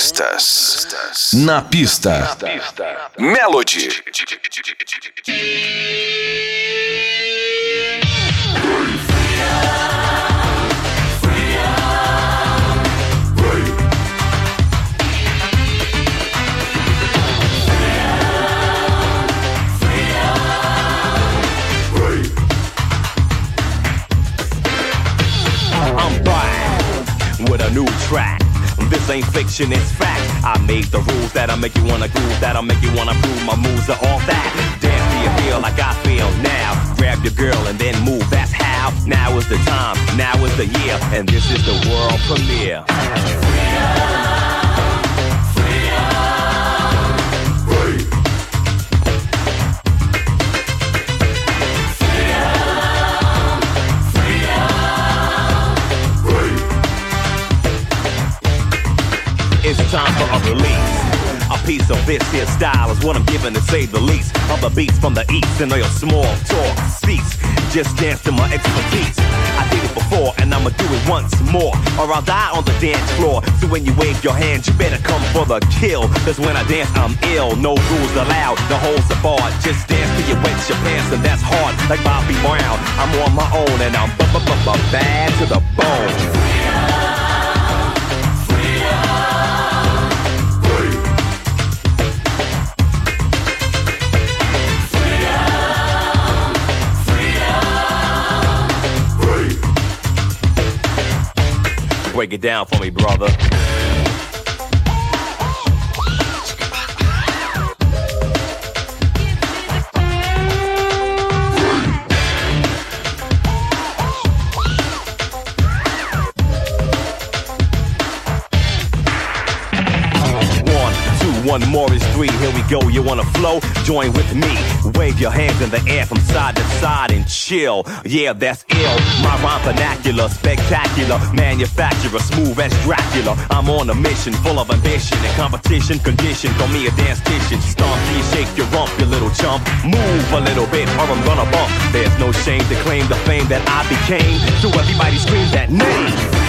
Pistas. Na pista. Melody. Fiction, it's fact. I made the rules that'll make you wanna groove, that'll make you wanna prove my moves are all that. Dance till you feel like I feel now. Grab your girl and then move, that's how. Now is the time, now is the year, and this is the world premiere. It's time for a release. A piece of this here style is what I'm giving to say the least. Of the beats from the east and all your small talk cease. Just dance to my expertise. I did it before and I'ma do it once more. Or I'll die on the dance floor. So when you wave your hands, you better come for the kill. Cause when I dance, I'm ill. No rules allowed, the holes are barred. Just dance till you wet your pants and that's hard. Like Bobby Brown, I'm on my own and I'm bad to the bone. Break it down for me, brother. We go. You wanna flow? Join with me. Wave your hands in the air from side to side and chill. Yeah, that's ill. My rhyme vernacular, spectacular. Manufacturer, smooth as Dracula. I'm on a mission full of ambition and competition. Condition for me a dance kitchen. Stomp, you shake your rump, you little chump. Move a little bit or I'm gonna bump. There's no shame to claim the fame that I became. So everybody scream that name.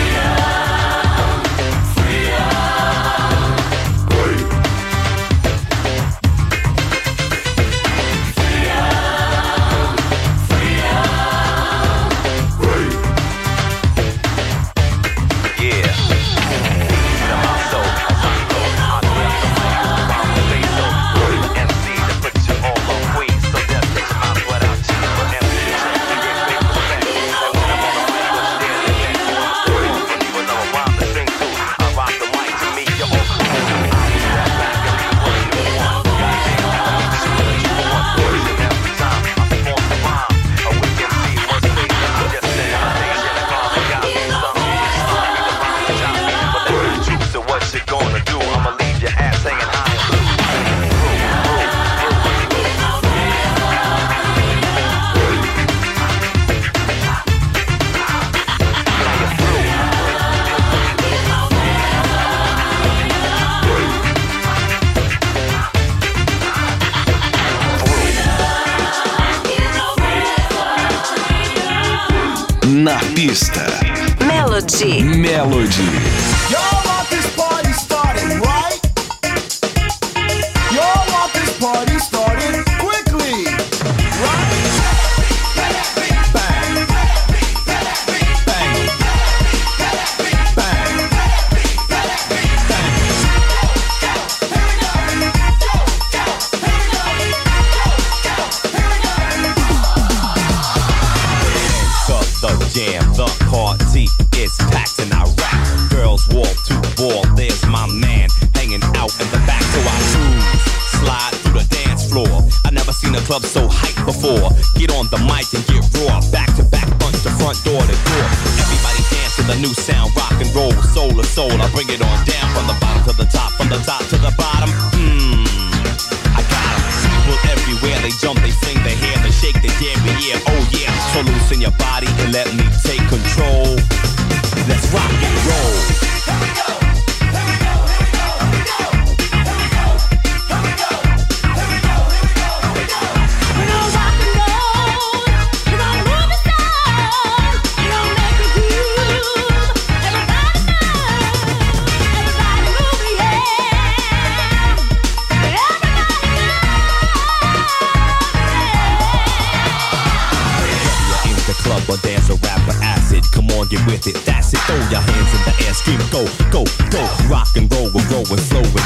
Is packed and I rap. Girls wall to wall, there's my man hanging out in the back. So I cruise, slide through the dance floor. I never seen a club so hyped before. Get on the mic and get raw, back to back, punch the front door to door. Everybody dance to the new sound, rock and roll, soul to soul. I bring it on down from the bottom to the top, from the top to the bottom. Mmm, I got. People everywhere, they jump, they sing, they hear, they shake, they dare, yeah, oh yeah. So loosen your body and let me take control. Let's rock and roll. and slow it.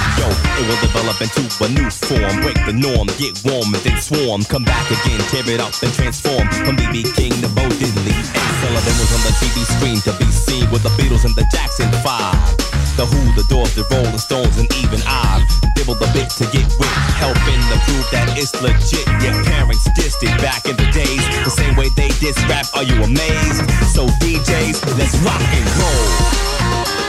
It will develop into a new form. Break the norm, get warm and then swarm. Come back again, tear it up and transform. From BB King to Bo Diddley. Ed Sullivan was on the TV screen to be seen with the Beatles and the Jackson 5. The Who, the Doors, the Rolling Stones, and even I've dibbled a bit to get with, helping to prove that it's legit. Your parents dissed it back in the days, the same way they diss rap. Are you amazed? So DJs, let's rock and roll.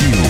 Brasil.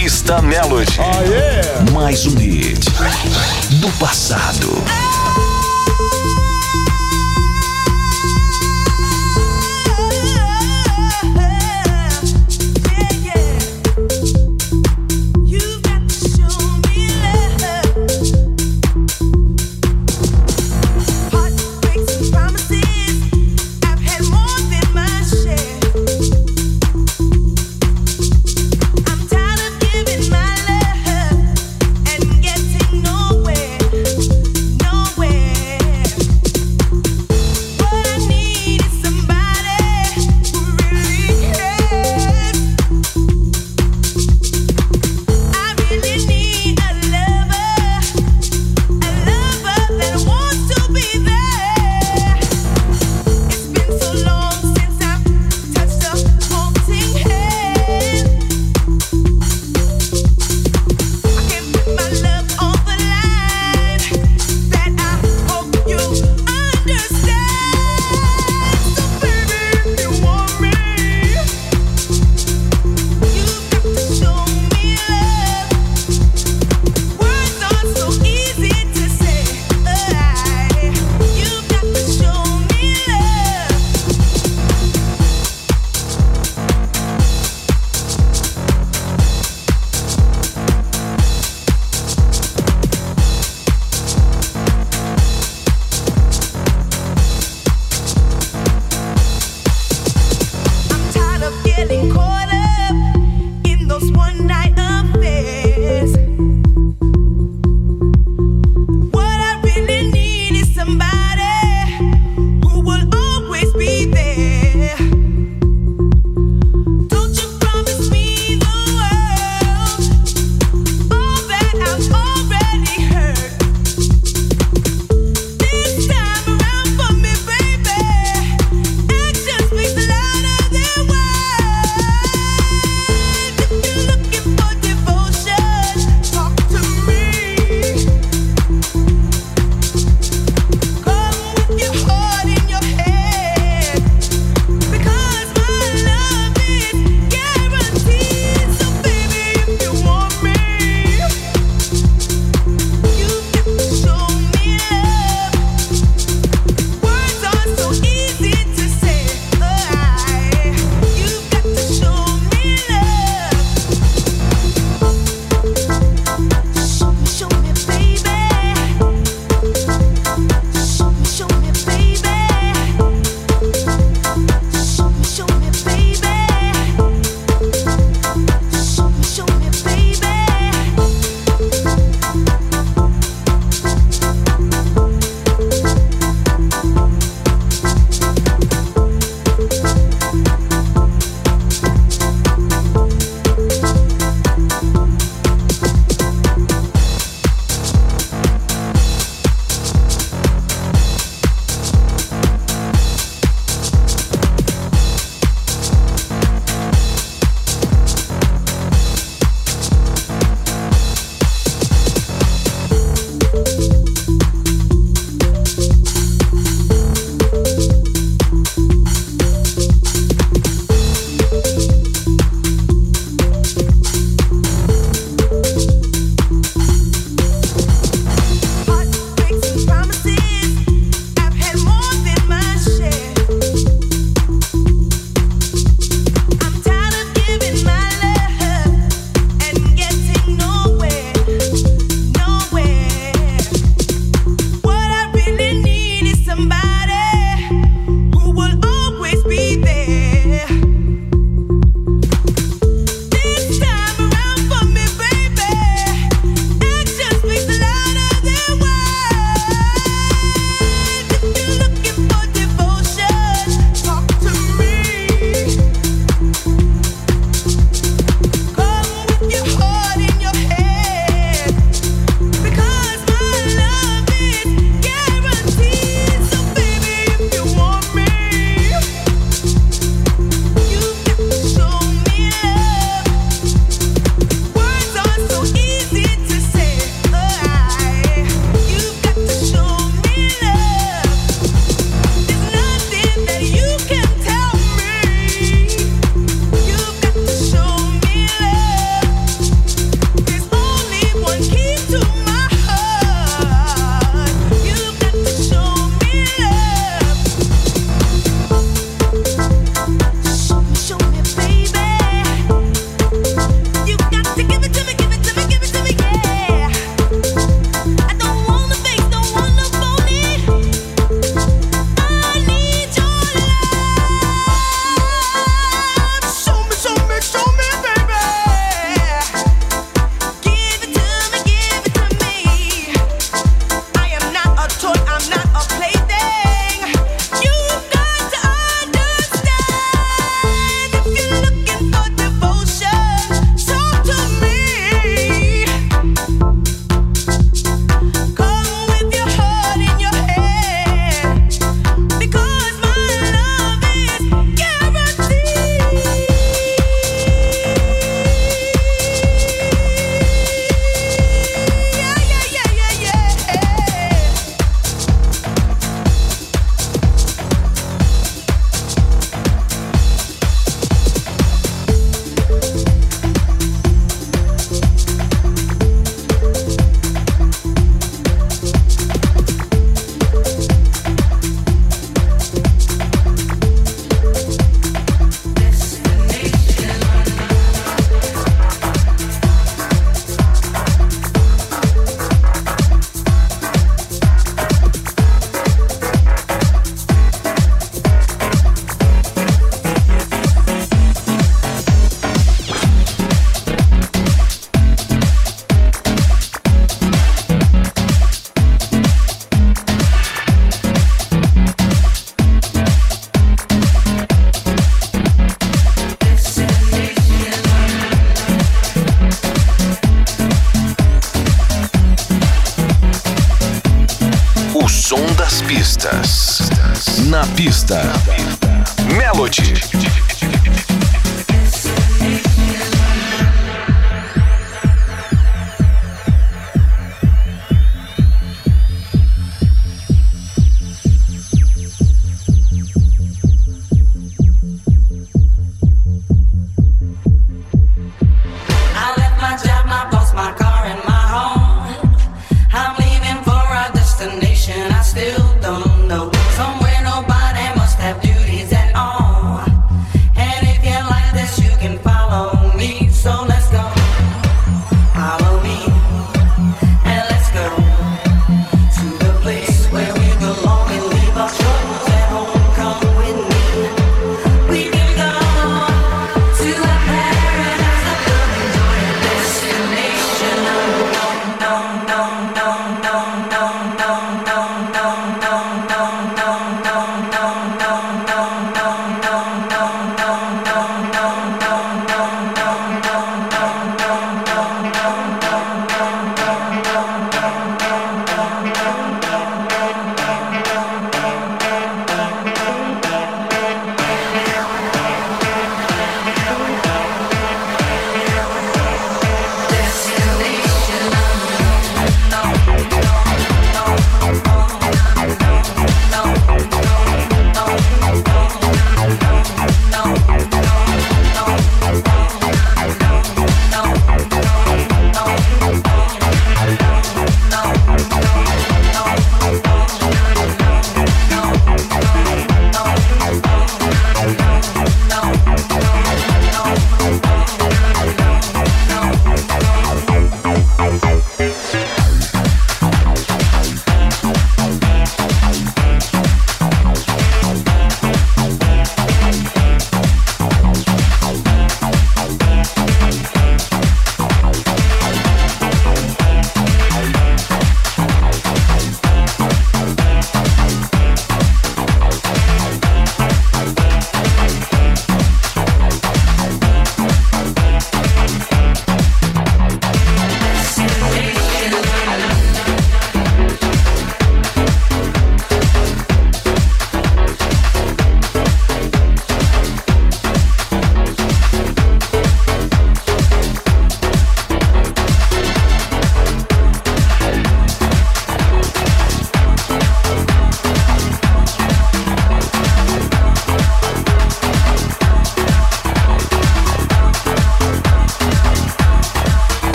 Pista Melody. Oh, yeah. Mais um hit do passado. Nowhere,